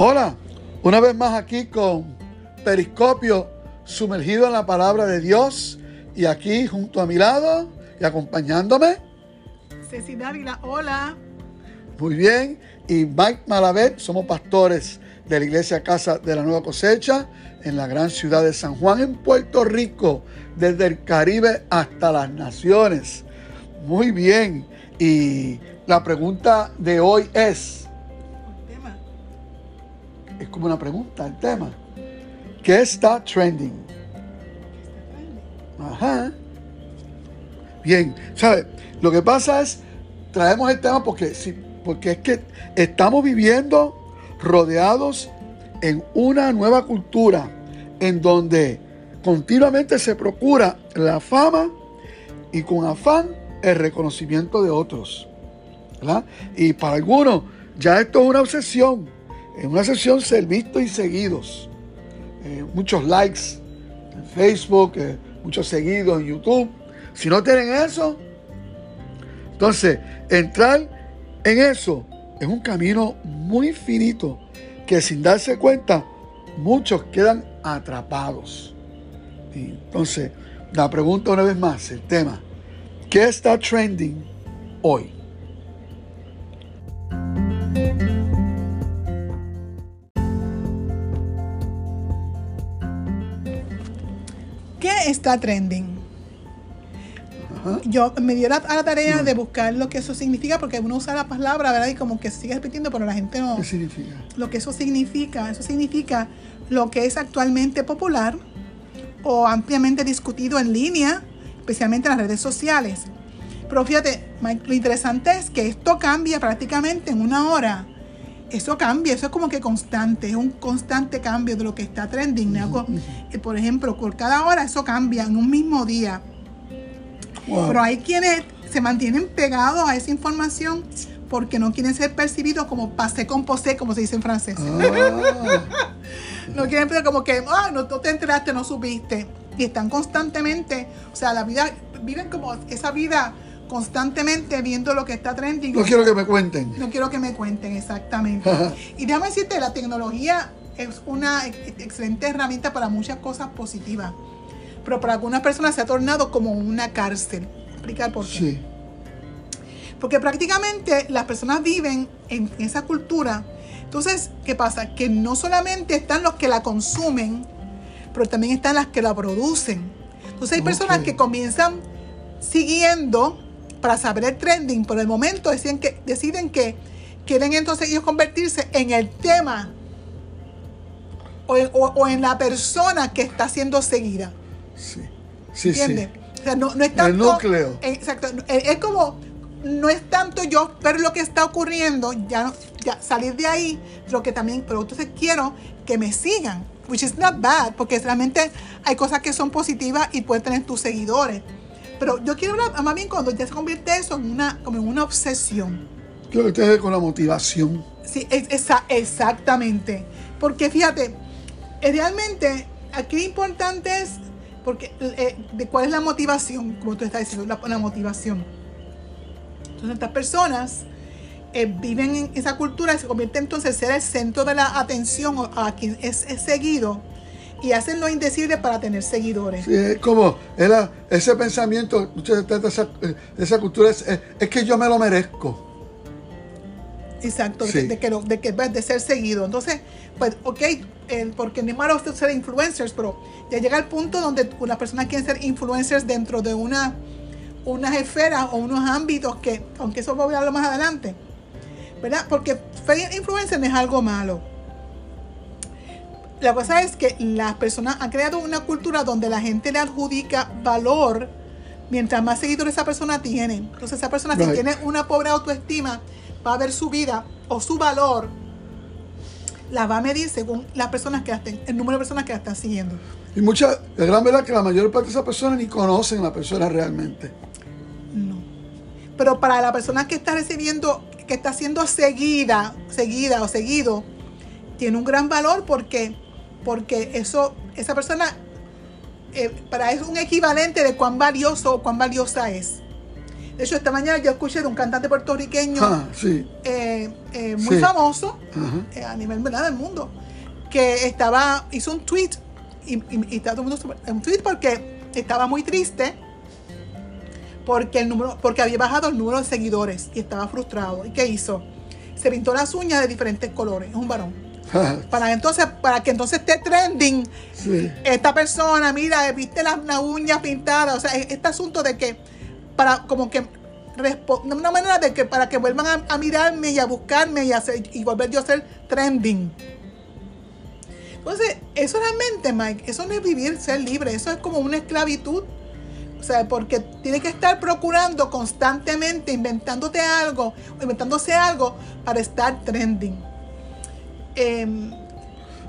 Hola, una vez más aquí con Periscopio sumergido en la palabra de Dios y aquí junto a mi lado y acompañándome. Ceci Dávila, hola. Muy bien, y Mike Malavet, somos pastores de la Iglesia Casa de la Nueva Cosecha en la gran ciudad de San Juan, en Puerto Rico, desde el Caribe hasta las naciones. Muy bien, y la pregunta de hoy es, es como una pregunta el tema. ¿Qué está trending? Ajá. Bien, ¿sabe? Lo que pasa es, traemos el tema porque, porque es que estamos viviendo rodeados en una nueva cultura en donde continuamente se procura la fama y con afán el reconocimiento de otros. ¿verdad? Y para algunos ya esto es una obsesión en una sesión ser vistos y seguidos. Eh, muchos likes en Facebook, eh, muchos seguidos en YouTube. Si no tienen eso, entonces entrar en eso es un camino muy finito que sin darse cuenta muchos quedan atrapados. entonces, la pregunta una vez más, el tema, ¿qué está trending hoy? Está trending. Yo me dio la, a la tarea de buscar lo que eso significa, porque uno usa la palabra, ¿verdad? Y como que se sigue repitiendo, pero la gente no. ¿Qué significa? Lo que eso significa. Eso significa lo que es actualmente popular o ampliamente discutido en línea, especialmente en las redes sociales. Pero fíjate, lo interesante es que esto cambia prácticamente en una hora eso cambia, eso es como que constante, es un constante cambio de lo que está trending. Eh, por ejemplo, por cada hora eso cambia en un mismo día. Pero hay quienes se mantienen pegados a esa información porque no quieren ser percibidos como pasé con posé, como se dice en francés. Ah. no quieren ser como que, ah, no, no te enteraste, no supiste. Y están constantemente, o sea, la vida, viven como esa vida constantemente viendo lo que está trending. No quiero que me cuenten. No quiero que me cuenten, exactamente. y déjame decirte, la tecnología es una excelente herramienta para muchas cosas positivas. Pero para algunas personas se ha tornado como una cárcel. Explicar por qué. Sí. Porque prácticamente las personas viven en esa cultura. Entonces, ¿qué pasa? Que no solamente están los que la consumen, pero también están las que la producen. Entonces hay personas que comienzan siguiendo para saber el trending, por el momento deciden que, deciden que quieren entonces ellos convertirse en el tema o, en la persona que está siendo seguida. Sí, sí, ¿Entiendes? O sea, no, es tanto, el núcleo. Exacto. Es como, no es tanto yo ver lo que está ocurriendo, ya, ya salir de ahí, lo que también, pero entonces quiero que me sigan, which is not bad, porque realmente hay cosas que son positivas y pueden tener tus seguidores. Pero yo quiero hablar más bien cuando ya se convierte eso en una, como en una obsesión. Creo que tiene con la motivación. Sí, exactamente. Porque fíjate, eh, realmente aquí lo importante es porque, eh, de cuál es la motivación, como tú estás diciendo, la, motivación. Entonces estas personas eh, viven en esa cultura y se convierte entonces en ser el centro de la atención a quien es seguido y hacen lo indecible para tener seguidores. Sí, es como era ese pensamiento, muchas de esa, esa cultura es, es, que yo me lo merezco. Exacto, de, que, de, que, de ser seguido. Entonces, pues, ok, porque no es malo ser influencers, pero ya llega el punto donde las personas quieren ser influencers dentro de una unas esferas o unos ámbitos que, aunque eso voy a hablar más adelante, ¿verdad? Porque ser influencer no es algo malo la cosa es que las personas han creado una cultura donde la gente le adjudica valor mientras más seguidores esa persona tiene. Entonces esa persona si tiene una pobre autoestima va a ver su vida o su valor la va a medir según las personas que estén, el número de personas que la están siguiendo. Y mucha, la gran verdad que la mayor parte de esas personas ni conocen a la persona realmente. No. Pero para la persona que está recibiendo, que está siendo seguida, seguida o seguido, tiene un gran valor porque porque eso, esa persona eh, para es un equivalente de cuán valioso o cuán valiosa es. De hecho, esta mañana yo escuché de un cantante puertorriqueño Ah, sí. eh, eh, muy Sí. famoso a nivel ¿verdad? del mundo, que estaba, hizo un tweet y, y, todo el mundo un tweet porque estaba muy triste porque el número, porque había bajado el número de seguidores y estaba frustrado. ¿Y qué hizo? Se pintó las uñas de diferentes colores, es un varón. Para entonces, para que entonces esté trending sí. esta persona, mira, viste las las uñas pintadas, o sea, e- este asunto de que para como que una manera de que para que vuelvan a, a mirarme y a buscarme y, hacer, y volver yo a ser trending. Entonces, eso realmente, Mike, eso no es vivir, ser libre, eso es como una esclavitud. O sea, porque tiene que estar procurando constantemente, inventándote algo, inventándose algo para estar trending. Em,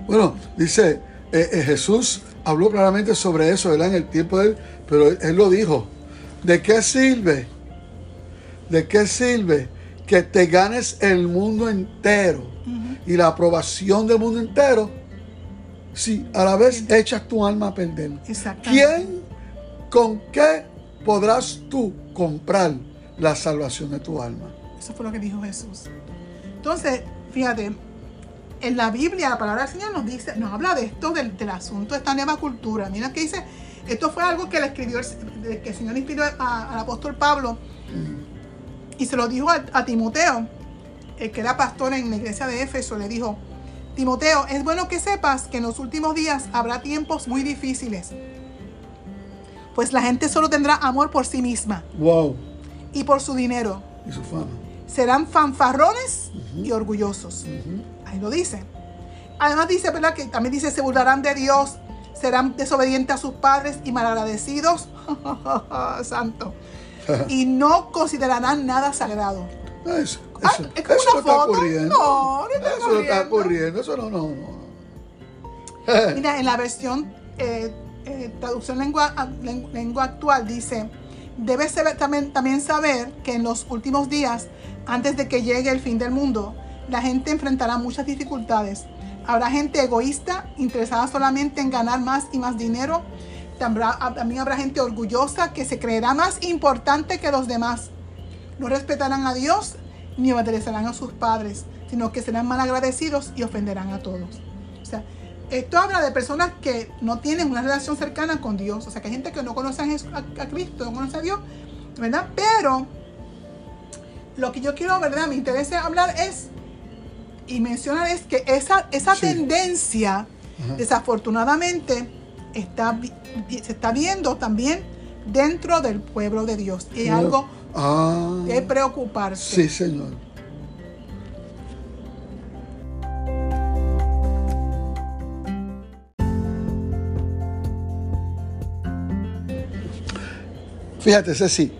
Bueno, dice, eh, eh, Jesús habló claramente sobre eso, ¿verdad? En el tiempo de él, pero él, él lo dijo. ¿De qué sirve? ¿De qué sirve que te ganes el mundo entero y la aprobación del mundo entero si a la vez echas tu alma a perder? ¿Quién, con qué podrás tú comprar la salvación de tu alma? Eso fue lo que dijo Jesús. Entonces, fíjate, en la Biblia la palabra del Señor nos dice, nos habla de esto, del, del asunto de esta nueva cultura. Mira que dice, esto fue algo que le escribió, el- que el Señor inspiró a- al apóstol Pablo y se lo dijo a, a Timoteo, el que era pastor en la iglesia de Éfeso, le dijo, Timoteo, es bueno que sepas que en los últimos días habrá tiempos muy difíciles, pues la gente solo tendrá amor por sí misma Wow. y por su dinero Y su fama. serán fanfarrones y orgullosos. Ahí lo dice. Además dice, ¿verdad? Que también dice, se burlarán de Dios, serán desobedientes a sus padres y malagradecidos. Santo. y no considerarán nada sagrado. Eso, Ah, eso- es como eso una no está foto. ocurriendo. No, no está Eso no está ocurriendo. ocurriendo. Eso no, no, no. Mira, en la versión eh, eh, traducción lengua, a- len- lengua actual dice, debes saber- también, también saber que en los últimos días, antes de que llegue el fin del mundo, la gente enfrentará muchas dificultades. Habrá gente egoísta, interesada solamente en ganar más y más dinero. También habrá, también habrá gente orgullosa que se creerá más importante que los demás. No respetarán a Dios ni obedecerán a sus padres, sino que serán malagradecidos y ofenderán a todos. O sea, esto habla de personas que no tienen una relación cercana con Dios. O sea, que hay gente que no conoce a, Jesús- a Cristo, no conoce a Dios, ¿verdad? Pero lo que yo quiero, ¿verdad? Me interesa hablar es y mencionar es que esa, esa Sí. tendencia, Ajá. desafortunadamente, está, se está viendo también dentro del pueblo de Dios. Y No. algo Ah, que preocuparse. sí, señor. Fíjate, Ceci,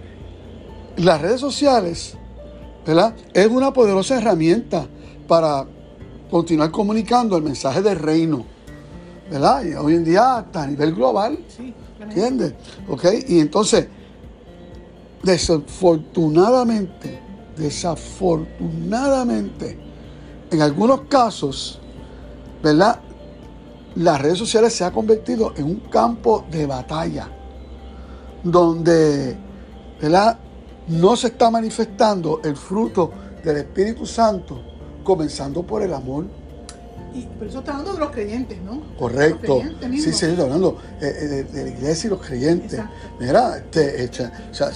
las redes sociales, ¿verdad? Es una poderosa herramienta para continuar comunicando el mensaje del reino, ¿verdad? Y hoy en día hasta a nivel global, Sí, ¿Entiendes? ¿Ok? Y entonces, desafortunadamente, desafortunadamente, en algunos casos, ¿verdad? Las redes sociales se han convertido en un campo de batalla, donde, ¿verdad? No se está manifestando el fruto del Espíritu Santo, comenzando por el amor, Y, pero eso está hablando de los creyentes, ¿no? Correcto. Creyentes Sí, sí, estoy hablando eh, eh, de, de la iglesia y los creyentes. Exacto. Mira, este, este, o sea,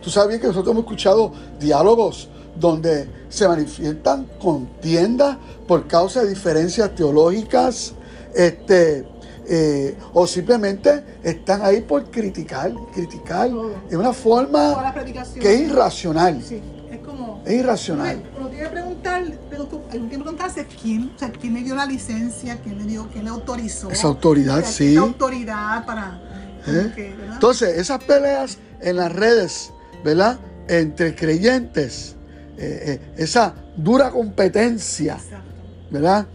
tú sabes bien que nosotros hemos escuchado diálogos donde se manifiestan contiendas por causa de diferencias teológicas, este, eh, o simplemente están ahí por criticar, criticar de una forma que es irracional. Sí, es irracional. Uno tiene que preguntar, pero tú- hay que preguntarse quién, o sea, quién le dio la licencia, quién le dio, quién le autorizó. Esa autoridad, O sea, sí. Esa autoridad para... ¿Eh? Entonces, esas peleas en las redes, ¿verdad? Entre creyentes, eh, eh, esa dura competencia, Exacto. ¿verdad?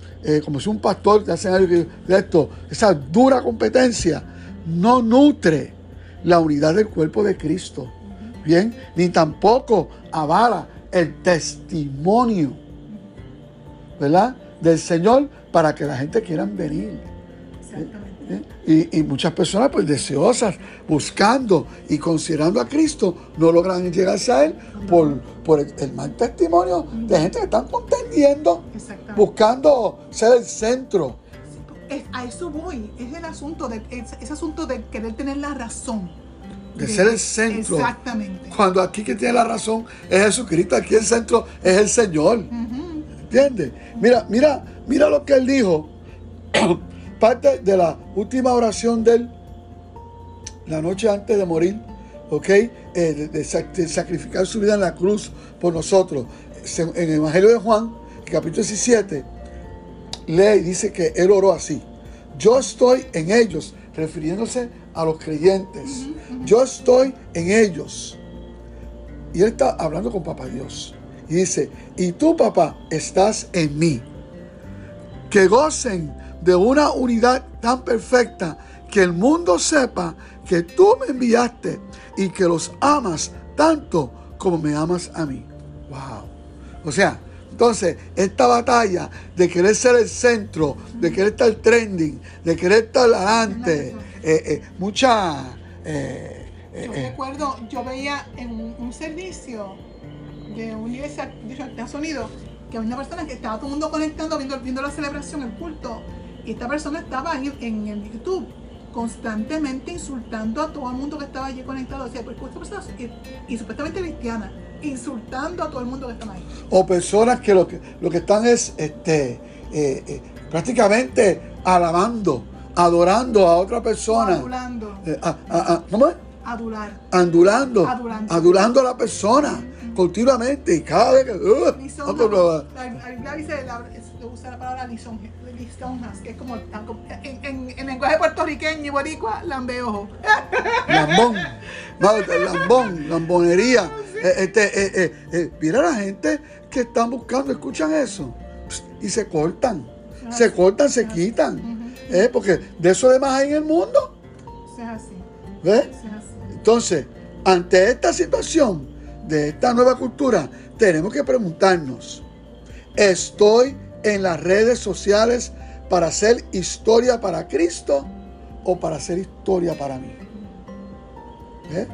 Como si un pastor te hace algo de esto, esa dura competencia no nutre la unidad del cuerpo de Cristo, ¿bien? Ni tampoco avala el testimonio, ¿verdad? Del Señor para que la gente quiera venir. Exactamente. ¿Eh? Y, y muchas personas pues deseosas, buscando y considerando a Cristo, no logran llegarse a Él por, por el, el mal testimonio de gente que están contendiendo, buscando ser el centro. Es- a eso voy. Es el asunto de es- ese asunto de querer tener la razón. De ser el centro. Exactamente. Cuando aquí que tiene la razón es Jesucristo, aquí el centro es el Señor. Ujú. ¿Entiendes? Mira, mira, mira lo que él dijo. Parte de la última oración de él, la noche antes de morir, ¿ok? Eh, de, de sac- de sacrificar su vida en la cruz por nosotros. En el Evangelio de Juan, capítulo 17, lee y dice que él oró así. Yo estoy en ellos, refiriéndose a los creyentes. Yo estoy en ellos. Y él está hablando con papá Dios. Y dice, y tú papá estás en mí. Que gocen de una unidad tan perfecta que el mundo sepa que tú me enviaste y que los amas tanto como me amas a mí. Wow. O sea, entonces esta batalla de querer ser el centro, de querer estar trending, de querer estar adelante, eh, eh, mucha... eh, eh, Yo recuerdo, yo veía en un, un servicio de una iglesia de Estados Unidos que había una persona que estaba todo el mundo conectando, viendo, viendo la celebración, el culto, y esta persona estaba en, en el YouTube constantemente insultando a todo el mundo que estaba allí conectado. Decía, pues esta persona y, y supuestamente cristiana, insultando a todo el mundo que estaba ahí. o personas que lo que, lo que están es este, eh, eh, prácticamente alabando, adorando a otra persona. Adulando, Eh, a- a- a- ¿Cómo es? adular. Andulando, Adulando. adulando a la persona continuamente y cada vez que... uh, Lisonja. La dice, la, usa la palabra lisonja, lisonjas, que es como, en, en, en lenguaje puertorriqueño y boricua, lambeojo. lambón, Madre, lambón, lambonería. Eh, este, eh, eh, mira la gente que están buscando, escuchan eso y se cortan, se cortan, se quitan, eh, porque de eso demás hay en el mundo, Eso es así, ¿ves? eso es así. Entonces, ante esta situación de esta nueva cultura, tenemos que preguntarnos, ¿estoy en las redes sociales para hacer historia para Cristo o para hacer historia para mí? ¿Ves?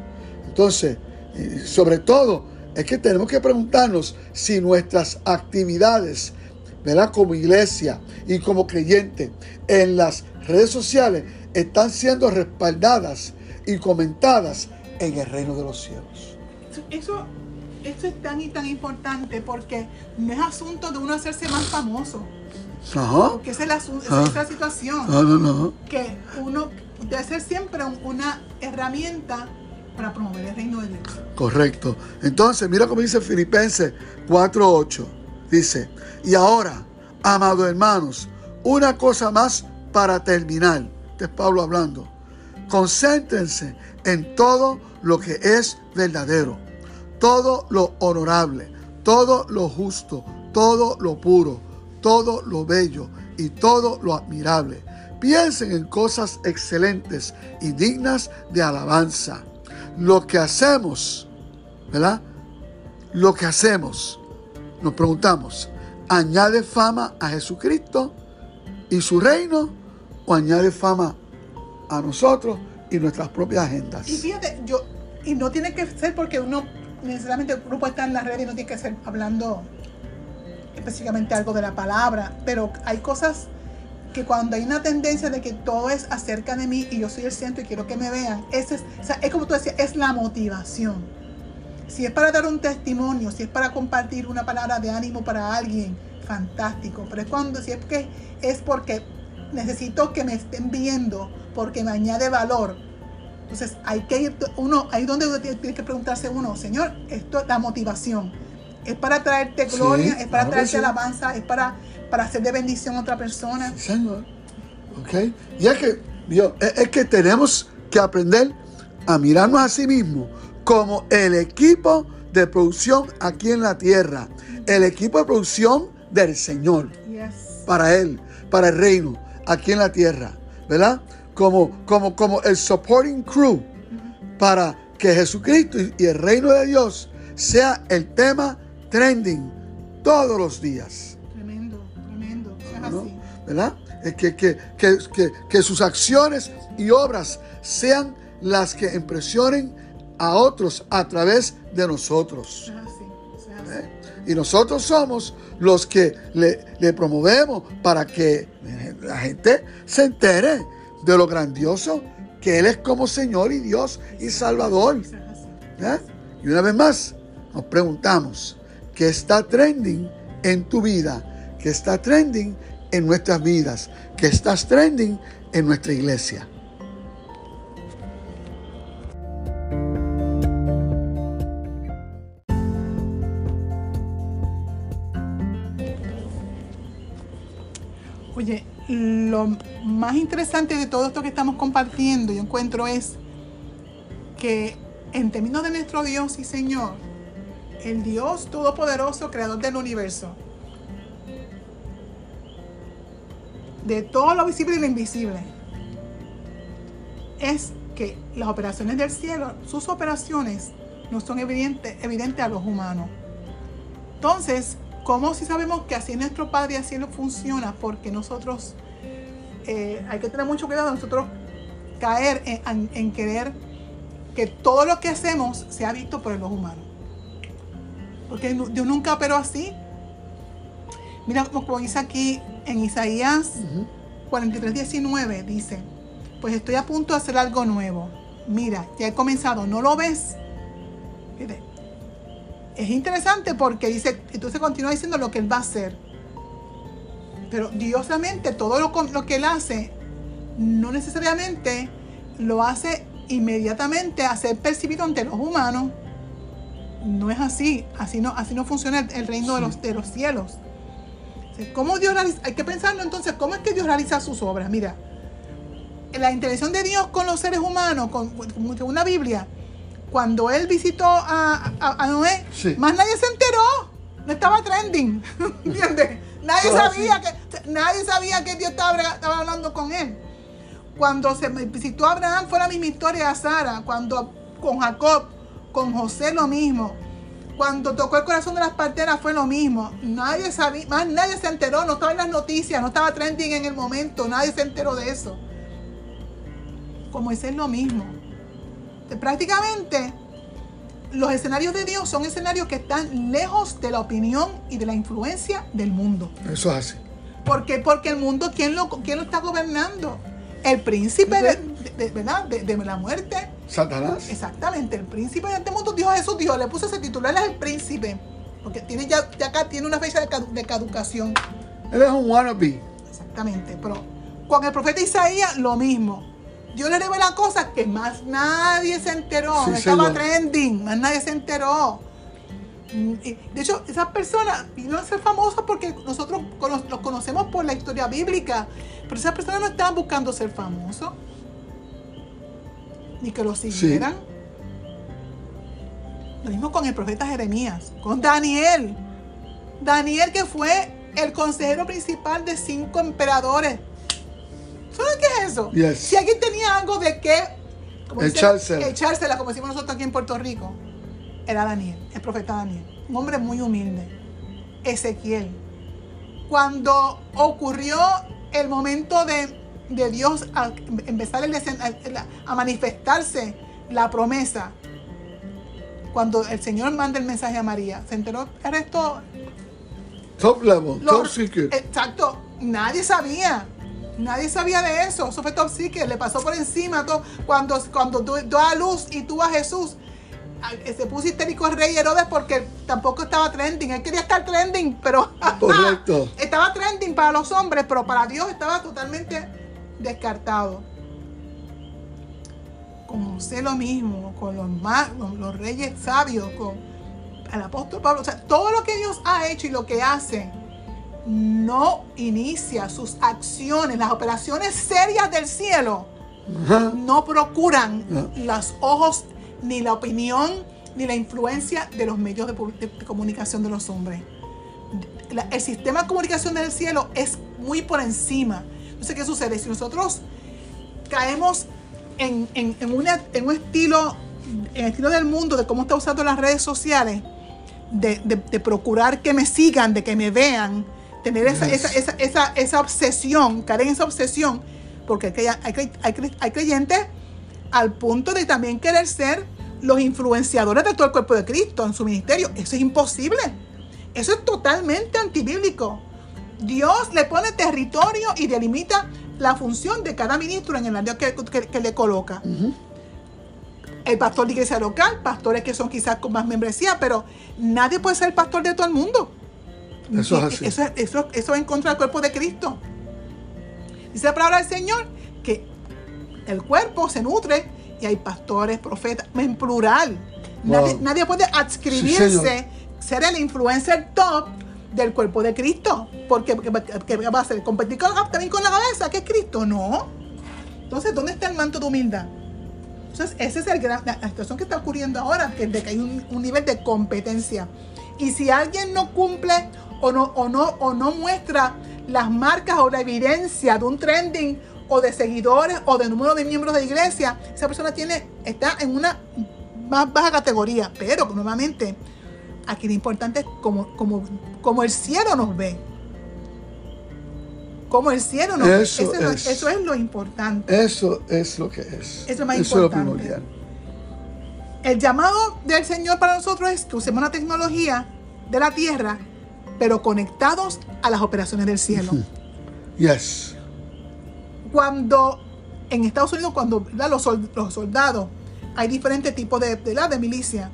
Entonces, eh, sobre todo, es que tenemos que preguntarnos si nuestras actividades, ¿verdad? Como iglesia y como creyente en las redes sociales están siendo respaldadas y comentadas en el reino de los cielos. Eso, eso, es tan y tan importante porque no es asunto de uno hacerse más famoso, Ajá. porque esa es la, Ah. esa es la situación, No, no, no. que uno debe ser siempre un- una herramienta para promover el reino de Dios. Correcto. Entonces, mira cómo dice Filipenses 4:8. Dice, y ahora, amados hermanos, una cosa más para terminar. Este es Pablo hablando. Concéntrense en todo lo que es verdadero, todo lo honorable, todo lo justo, todo lo puro, todo lo bello y todo lo admirable. Piensen en cosas excelentes y dignas de alabanza. Lo que hacemos, ¿verdad? Lo que hacemos, nos preguntamos, ¿añade fama a Jesucristo y su reino o añade fama a nosotros y nuestras propias agendas? Y fíjate, yo, y no tiene que ser porque uno necesariamente el grupo está en las redes y no tiene que ser hablando específicamente algo de la palabra, pero hay cosas que cuando hay una tendencia de que todo es acerca de mí y yo soy el centro y quiero que me vean, ese es, o sea, es como tú decías, es la motivación. Si es para dar un testimonio, si es para compartir una palabra de ánimo para alguien, fantástico. Pero es cuando, si es que es porque necesito que me estén viendo, porque me añade valor. Entonces hay que ir, uno, ahí donde uno tiene que preguntarse uno, Señor, esto es la motivación. Es para traerte Sí, gloria, es para claro traerte sí. alabanza, es para, para hacer de bendición a otra persona. Sí, Señor. ¿Ok? Y es que, Dios, es, es que tenemos que aprender a mirarnos a sí mismos como el equipo de producción aquí en la tierra. El equipo de producción del Señor. Yes. Para Él, para el reino, aquí en la tierra. ¿Verdad? Como, como, como el supporting crew para que Jesucristo y el reino de Dios sea el tema trending todos los días. Tremendo, tremendo. ¿no? así. ¿verdad? que, que, que, que, sus acciones y obras sean las que impresionen a otros a través de nosotros. ¿Eh? Y nosotros somos los que le, le, promovemos para que la gente se entere de lo grandioso que Él es como Señor y Dios y Salvador. ¿Eh? Y una vez más, nos preguntamos, ¿qué está trending en tu vida? ¿Qué está trending en nuestras vidas? ¿Qué está trending en nuestra iglesia? Lo más interesante de todo esto que estamos compartiendo, yo encuentro es que en términos de nuestro Dios y Señor, el Dios Todopoderoso, Creador del universo, de todo lo visible y lo invisible, es que las operaciones del cielo, sus operaciones, no son evidentes evidente a los humanos. Entonces, ¿Cómo si sabemos que así nuestro Padre así lo funciona? Porque nosotros eh, hay que tener mucho cuidado nosotros caer en, querer que todo lo que hacemos sea visto por los humanos. Porque Dios nunca operó así. Mira como dice aquí en Isaías 43, 19, dice, pues estoy a punto de hacer algo nuevo. Mira, ya he comenzado, ¿no lo ves? es interesante porque dice, entonces continúa diciendo lo que él va a hacer. Pero Dios realmente todo lo, lo que él hace, no necesariamente lo hace inmediatamente a ser percibido ante los humanos. No es así, así no, así no funciona el, reino de, los, de los cielos. ¿Cómo Dios hay que pensarlo entonces, ¿cómo es que Dios realiza sus obras? Mira, la intención de Dios con los seres humanos, con, según la Biblia, cuando él visitó a, Noé, más nadie se enteró. No estaba trending. ¿Entiendes? Nadie sabía que, nadie sabía que Dios estaba, estaba, hablando con él. Cuando se visitó a Abraham fue la misma historia a Sara. Cuando con Jacob, con José lo mismo. Cuando tocó el corazón de las parteras fue lo mismo. Nadie sabía, más nadie se enteró, no estaba en las noticias, no estaba trending en el momento, nadie se enteró de eso. Como ese es lo mismo prácticamente los escenarios de Dios son escenarios que están lejos de la opinión y de la influencia del mundo. Eso es así. ¿Por qué? Porque el mundo, ¿quién lo, quién lo está gobernando? El príncipe de, ¿verdad? de, la muerte. Satanás. Exactamente, el príncipe de este mundo, Dios Jesús, Dios le puso ese titular, el príncipe. Porque tiene ya, acá tiene una fecha de, caducación. Él es un wannabe. Exactamente, pero con el profeta Isaías lo mismo. Yo le revela cosas que más nadie se enteró. Estaba trending, más nadie se enteró. Mm, de hecho, esas personas no a ser famosas porque nosotros los conocemos por la historia bíblica, pero esas personas no estaban buscando ser famosos, ni que lo siguieran. Lo mismo con el profeta Jeremías, con Daniel. Daniel que fue el consejero principal de cinco emperadores ¿Sabes qué es eso? Si alguien tenía algo de qué echársela. echársela, como decimos nosotros aquí en Puerto Rico, era Daniel, el profeta Daniel. Un hombre muy humilde. Ezequiel. Cuando ocurrió el momento de, Dios a empezar a, manifestarse la promesa, cuando el Señor manda el mensaje a María, ¿se enteró el resto? Top level, top secret. Exacto, nadie sabía. Nadie sabía de eso. Eso fue top secret. Le pasó por encima todo. Cuando, cuando dio a luz y tuvo a Jesús, se puso histérico el rey Herodes porque tampoco estaba trending. Él quería estar trending, pero. Correcto. estaba trending para los hombres, pero para Dios estaba totalmente descartado. Con José lo mismo, con los, los reyes sabios, con el apóstol Pablo. O sea, todo lo que Dios ha hecho y lo que hace no inicia sus acciones, las operaciones serias del cielo, no procuran los ojos, ni la opinión, ni la influencia de los medios de, comunicación de los hombres. el sistema de comunicación del cielo es muy por encima. Entonces, ¿qué sucede? Si nosotros caemos en, un estilo, en el estilo del mundo, de cómo está usando las redes sociales, de procurar que me sigan, de que me vean, tener esa, esa, esa, esa, esa obsesión, caer en esa obsesión, porque hay, hay, hay, hay creyentes al punto de también querer ser los influenciadores de todo el cuerpo de Cristo en su ministerio. Eso es imposible. Eso es totalmente antibíblico. Dios le pone territorio y delimita la función de cada ministro en el área que, que- que le coloca. El pastor de iglesia local, pastores que son quizás con más membresía, pero nadie puede ser pastor de todo el mundo. Eso es así. Eso, eso, eso va en contra del cuerpo de Cristo. Dice la palabra del Señor que el cuerpo se nutre y hay pastores, profetas, en plural. Nadie, Wow. nadie puede adscribirse, ser el influencer top del cuerpo de Cristo. Porque, porque va a ser competir con, también con la cabeza, que es Cristo. No. Entonces, ¿dónde está el manto de humildad? Entonces, esa es el gran- la, la situación que está ocurriendo ahora, que, de que hay un, un nivel de competencia. Y si alguien no cumple o no, o, no, o no muestra las marcas o la evidencia de un trending o de seguidores o de número de miembros de iglesia, esa persona tiene, está en una más baja categoría. Pero nuevamente, aquí lo importante es como, como, como el cielo nos ve. Como el cielo nos ve. Eso Eso es eso es lo importante. Eso es lo que es. Eso es más Eso es lo importante. primordial. El llamado del Señor para nosotros es que usemos la tecnología de la tierra, pero conectados a las operaciones del cielo. Yes. Cuando en Estados Unidos, cuando los, los soldados, hay diferentes tipos de, de milicia.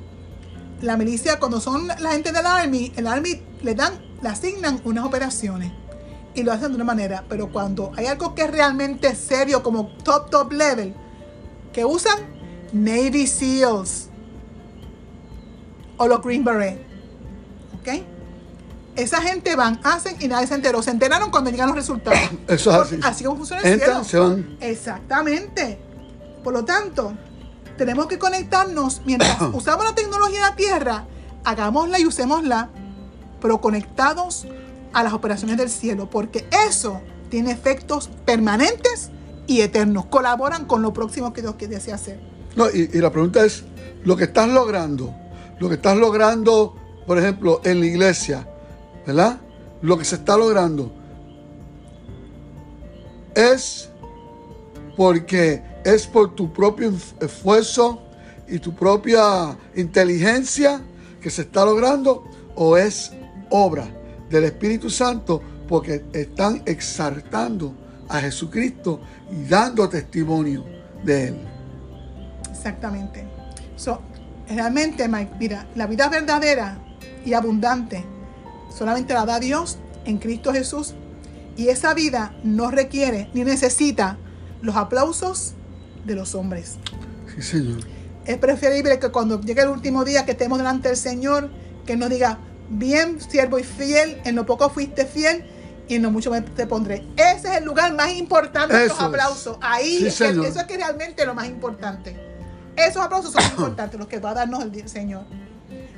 La milicia, cuando son la gente del Army, el Army le dan, le asignan unas operaciones y lo hacen de una manera. Pero cuando hay algo que es realmente serio, como top, top level, que usan Navy SEALs o los Green Beret. ¿Ok? Esa gente van, hacen y nadie se enteró. Se enteraron cuando llegan los resultados. Eso es así. Así como funciona el Entran, cielo. se van. Exactamente. Por lo tanto, tenemos que conectarnos mientras usamos la tecnología de la Tierra, hagámosla y usémosla, pero conectados a las operaciones del cielo, porque eso tiene efectos permanentes y eternos. Colaboran con lo próximo que Dios desea hacer. No, y, y la pregunta es, lo que estás logrando, lo que estás logrando, por ejemplo, en la iglesia, ¿verdad? Lo que se está logrando es porque es por tu propio esfuerzo y tu propia inteligencia que se está logrando o es obra del Espíritu Santo porque están exaltando a Jesucristo y dando testimonio de Él. Exactamente. Realmente, Mike, mira, la vida verdadera y abundante solamente la da Dios en Cristo Jesús. Y esa vida no requiere ni necesita los aplausos de los hombres. Sí, Señor. Es preferible que cuando llegue el último día que estemos delante del Señor, que nos diga, bien, siervo y fiel, en lo poco fuiste fiel y en lo mucho me te pondré. Ese es el lugar más importante de los es. aplausos. Ahí, Sí, es que- eso es que realmente lo más importante. Esos aplausos son importantes, los que va a darnos el Señor.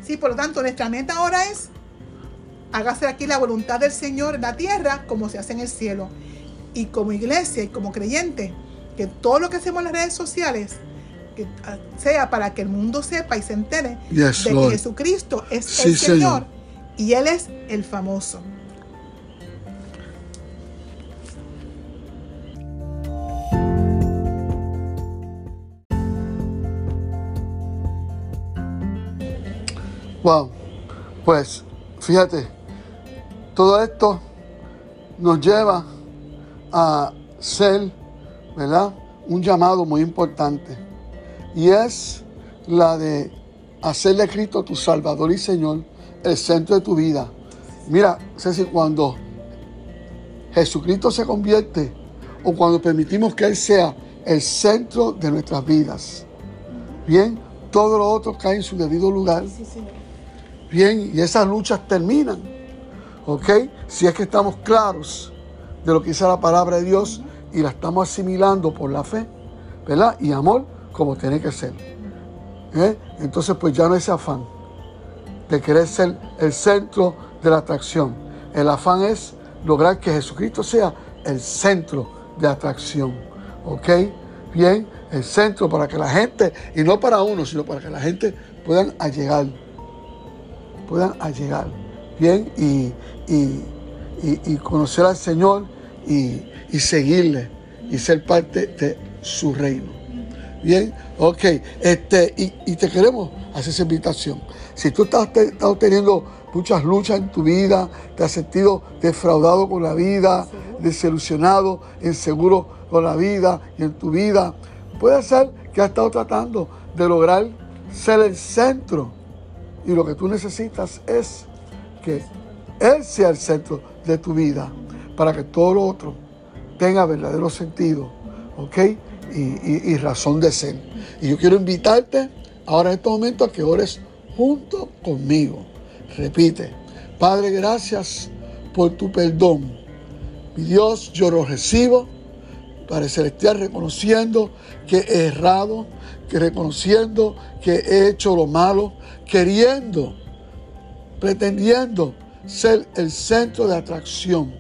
Sí, por lo tanto, nuestra meta ahora es hágase aquí la voluntad del Señor en la tierra como se hace en el cielo. Y como iglesia y como creyente, que todo lo que hacemos en las redes sociales que sea para que el mundo sepa y se entere Yes, de que. Jesucristo es Sí, el Señor, Señor. y Él es el famoso. Wow. Pues fíjate, todo esto nos lleva a ser, ¿verdad? Un llamado muy importante. Y es la de hacerle a Cristo tu Salvador y Señor el centro de tu vida. Mira, Ceci, cuando Jesucristo se convierte o cuando permitimos que Él sea el centro de nuestras vidas, bien, todo lo otro cae en su debido lugar. Bien, y esas luchas terminan. ¿Ok? Si es que estamos claros de lo que dice la palabra de Dios y la estamos asimilando por la fe, ¿verdad? Y amor, como tiene que ser. ¿Eh? Entonces, pues ya no es afán de querer ser el centro de la atracción. El afán es lograr que Jesucristo sea el centro de atracción. ¿Ok? Bien, el centro para que la gente, y no para uno, sino para que la gente puedan allegar puedan allegar. Bien, y, y, y, conocer al Señor y, seguirle y ser parte de su reino. Bien, ok, este, y, te queremos hacer esa invitación. Si tú estás, estás, teniendo muchas luchas en tu vida, te has sentido defraudado con la vida, desilusionado, inseguro con la vida y en tu vida, puede ser que has estado tratando de lograr ser el centro. Y lo que tú necesitas es Él sea el centro de tu vida para que todo lo otro tenga verdadero sentido, ¿ok? Y, razón de ser. Y yo quiero invitarte ahora en este momento a que ores junto conmigo. Repite, Padre, gracias por tu perdón. Mi Dios, yo lo recibo. Padre Celestial, reconociendo que he errado, que reconociendo que he hecho lo malo, queriendo, pretendiendo ser el centro de atracción,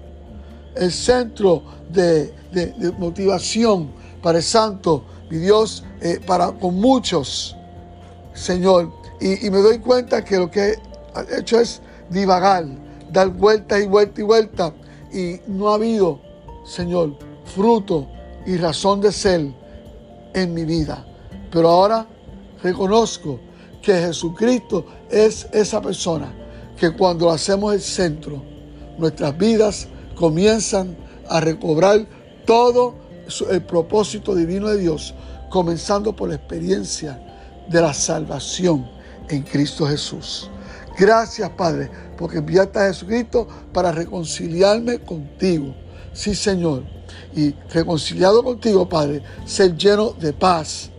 el centro de, motivación para el santo, mi Dios, eh, para con muchos, Señor. Y, y, me doy cuenta que lo que he hecho es divagar, dar vuelta y vuelta y vuelta. Y no ha habido, Señor, fruto y razón de ser en mi vida. Pero ahora reconozco que Jesucristo es esa persona que cuando hacemos el centro, nuestras vidas comienzan a recobrar todo el propósito divino de Dios, comenzando por la experiencia de la salvación en Cristo Jesús. Gracias, Padre, porque enviaste a Jesucristo para reconciliarme contigo. Sí, Señor. Y reconciliado contigo, Padre, ser lleno de paz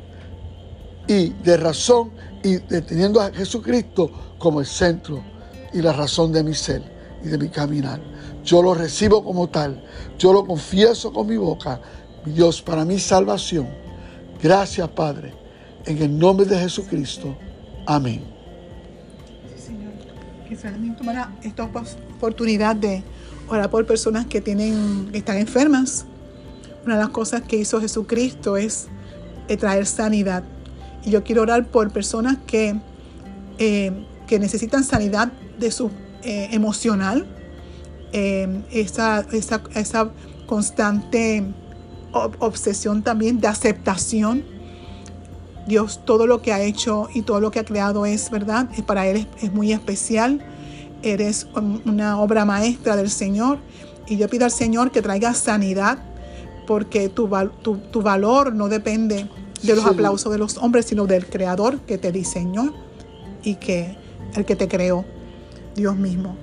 y de razón y teniendo a Jesucristo como el centro y la razón de mi ser y de mi caminar. Yo lo recibo como tal. Yo lo confieso con mi boca. Dios, para mi salvación. Gracias, Padre. En el nombre de Jesucristo. Amén. Señor, que también tomará esta oportunidad de orar por personas que tienen, están enfermas. Una de las cosas que hizo Jesucristo es eh, traer sanidad. Y yo quiero orar por personas que, eh, que necesitan sanidad de su eh, emocional, eh, esa, esa, constante obsesión también de aceptación. Dios todo lo que ha hecho y todo lo que ha creado es, ¿verdad? Para Él es, muy especial. Eres una obra maestra del Señor. Y yo pido al Señor que traiga sanidad, porque tu, tu, valor no depende de los aplausos de los hombres, sino del Creador que te diseñó y que el que te creó. Dios mismo.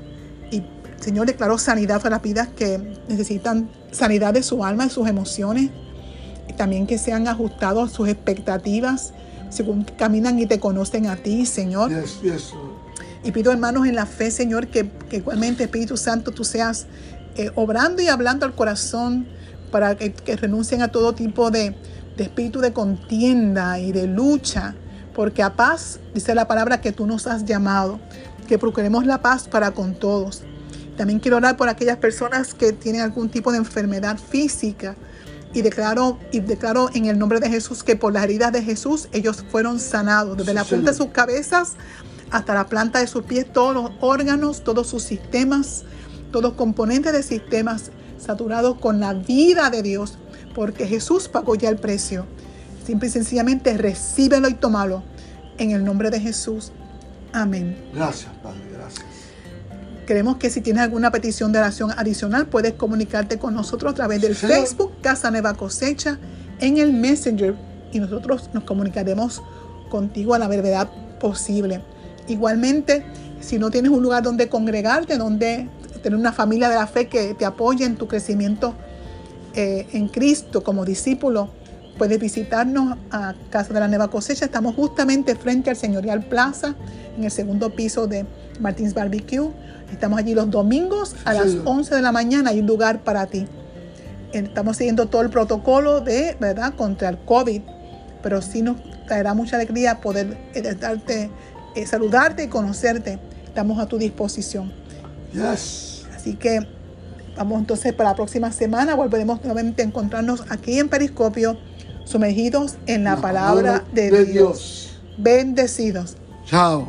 Y Señor declaró sanidad para las vidas que necesitan sanidad de su alma, de sus emociones, y también que sean ajustados a sus expectativas según caminan y te conocen a ti, Señor. y pido, hermanos, en la fe, Señor, que, igualmente, Espíritu Santo, tú seas eh, obrando y hablando al corazón para que, renuncien a todo tipo de, de espíritu de contienda y de lucha, porque a paz, dice la palabra, que tú nos has llamado que procuremos la paz para con todos. También quiero orar por aquellas personas que tienen algún tipo de enfermedad física y declaro, y declaro en el nombre de Jesús que por las heridas de Jesús ellos fueron sanados, desde la punta de sus cabezas hasta la planta de sus pies, todos los órganos, todos sus sistemas, todos los componentes de sistemas saturados con la vida de Dios, porque Jesús pagó ya el precio. Simple y sencillamente recíbelo y tómalo en el nombre de Jesús. Amén. Gracias, Padre, gracias. Queremos que si tienes alguna petición de oración adicional, puedes comunicarte con nosotros a través del Facebook Casa Nueva Cosecha en el Messenger y nosotros nos comunicaremos contigo a la verdad posible. Igualmente, si no tienes un lugar donde congregarte, donde tener una familia de la fe que te apoye en tu crecimiento eh, en Cristo como discípulo, puedes visitarnos a Casa de la Nueva Cosecha. Estamos justamente frente al Señorial Plaza en el segundo piso de Martins Barbecue. Estamos allí los domingos a las 11 de la mañana. Hay un lugar para ti. Estamos siguiendo todo el protocolo de, ¿verdad?, contra el COVID. Pero sí nos traerá mucha alegría poder eh, darte, eh, saludarte y conocerte. Estamos a tu disposición. Yes. Así que vamos entonces para la próxima semana. Volveremos nuevamente a encontrarnos aquí en Periscopio, sumergidos en la, palabra, de, Dios. Bendecidos. Chao.